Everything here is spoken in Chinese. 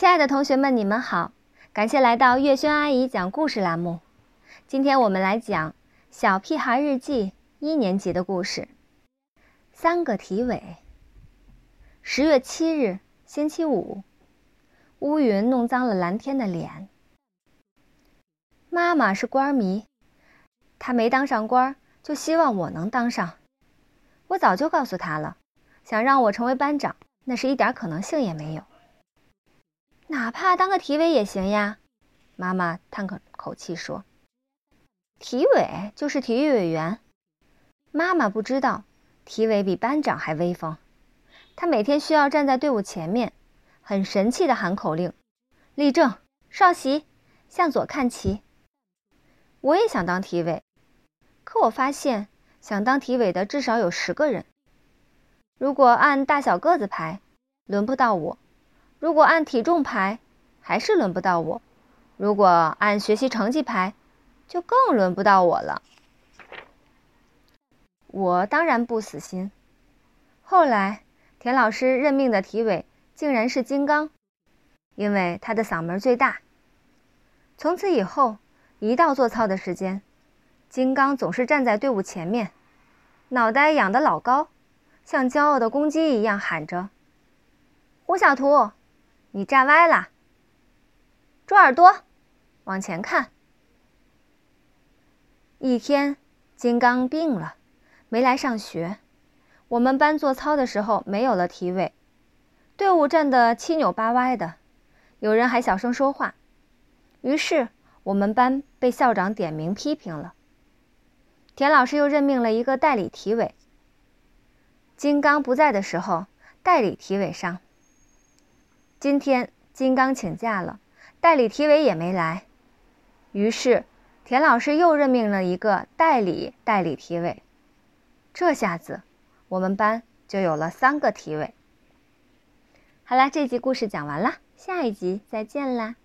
亲爱的同学们，你们好！感谢来到月轩阿姨讲故事栏目。今天我们来讲《小屁孩日记》一年级的故事。三个体委。十月七日，星期五，乌云弄脏了蓝天的脸。妈妈是官迷，她没当上官，就希望我能当上。我早就告诉她了，想让我成为班长，那是一点可能性也没有。哪怕当个体委也行呀，妈妈叹口口气说：“体委就是体育委员。”妈妈不知道，体委比班长还威风。他每天需要站在队伍前面，很神气的喊口令：“立正，稍息，向左看齐。”我也想当体委，可我发现想当体委的至少有十个人。如果按大小个子排，轮不到我。如果按体重排，还是轮不到我；如果按学习成绩排，就更轮不到我了。我当然不死心。后来，田老师任命的体委竟然是金刚，因为他的嗓门最大。从此以后，一到做操的时间，金刚总是站在队伍前面，脑袋仰得老高，像骄傲的公鸡一样喊着：“胡小图。”你站歪了，猪耳朵，往前看。一天，金刚病了，没来上学。我们班做操的时候没有了体委，队伍站得七扭八歪的，有人还小声说话。于是我们班被校长点名批评了。田老师又任命了一个代理体委。金刚不在的时候，代理体委上。今天金刚请假了，代理体委也没来，于是田老师又任命了一个代理代理体委。这下子，我们班就有了三个体委。好啦，这集故事讲完了，下一集再见啦。